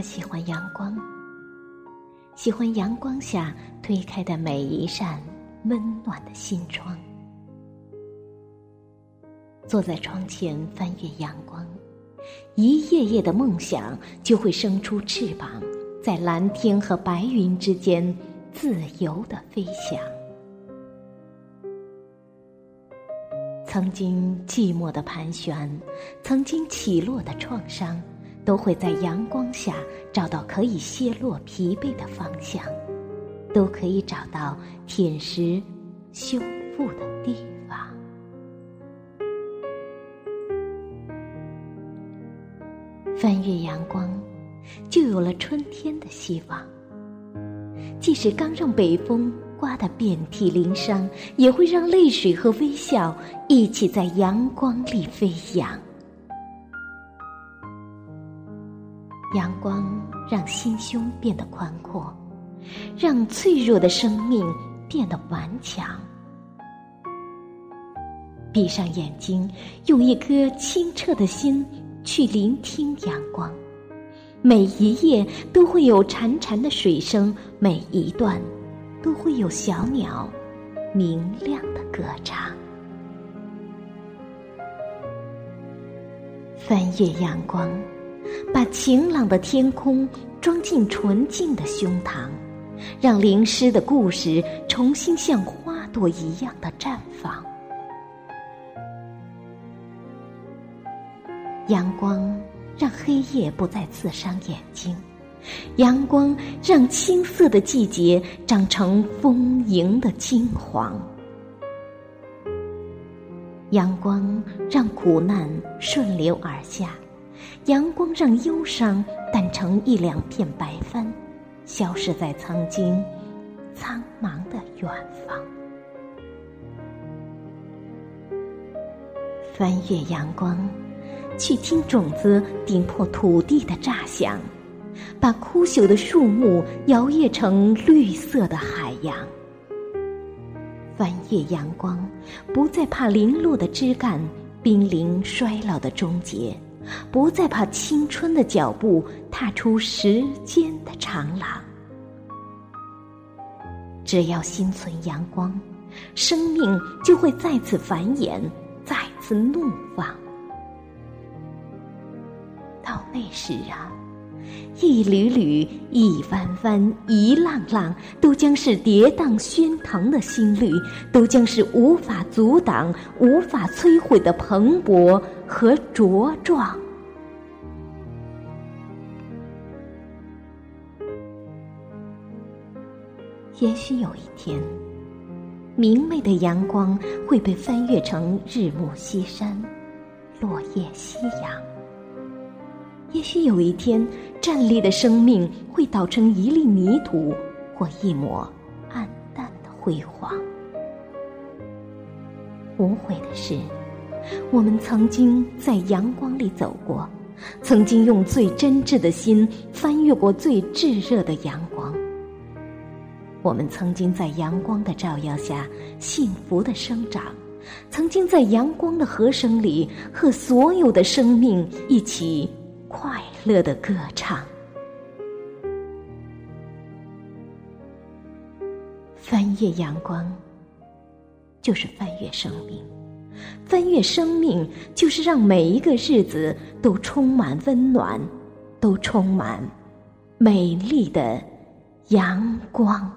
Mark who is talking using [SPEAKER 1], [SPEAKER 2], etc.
[SPEAKER 1] 喜欢阳光，喜欢阳光下推开的每一扇温暖的心窗。坐在窗前翻阅阳光，一页页的梦想就会生出翅膀，在蓝天和白云之间自由的飞翔。曾经寂寞的盘旋，曾经起落的创伤。都会在阳光下找到可以卸落疲惫的方向，都可以找到舔食、修复的地方。翻越阳光，就有了春天的希望。即使刚让北风刮得遍体鳞伤，也会让泪水和微笑一起在阳光里飞扬。阳光让心胸变得宽阔，让脆弱的生命变得顽强。闭上眼睛，用一颗清澈的心去聆听阳光，每一页都会有潺潺的水声，每一段都会有小鸟明亮的歌唱。翻越阳光。把晴朗的天空装进纯净的胸膛，让淋湿的故事重新像花朵一样的绽放。阳光让黑夜不再刺伤眼睛，阳光让青涩的季节长成丰盈的金黄，阳光让苦难顺流而下。阳光让忧伤淡成一两片白帆，消失在曾经苍茫的远方。翻越阳光，去听种子顶破土地的炸响，把枯朽的树木摇曳成绿色的海洋。翻越阳光，不再怕零落的枝干濒临衰老的终结。不再怕青春的脚步踏出时间的长廊，只要心存阳光，生命就会再次繁衍，再次怒放。到那时啊！一缕缕，一弯弯，一浪浪，都将是跌宕喧腾的心律，都将是无法阻挡、无法摧毁的蓬勃和茁壮。也许有一天，明媚的阳光会被翻阅成日暮西山，落叶夕阳。也许有一天，站立的生命会倒成一粒泥土，或一抹暗淡的辉煌。无悔的是，我们曾经在阳光里走过，曾经用最真挚的心翻越过最炙热的阳光。我们曾经在阳光的照耀下幸福的生长，曾经在阳光的和声里和所有的生命一起。快乐的歌唱，翻越阳光，就是翻越生命；翻越生命，就是让每一个日子都充满温暖，都充满美丽的阳光。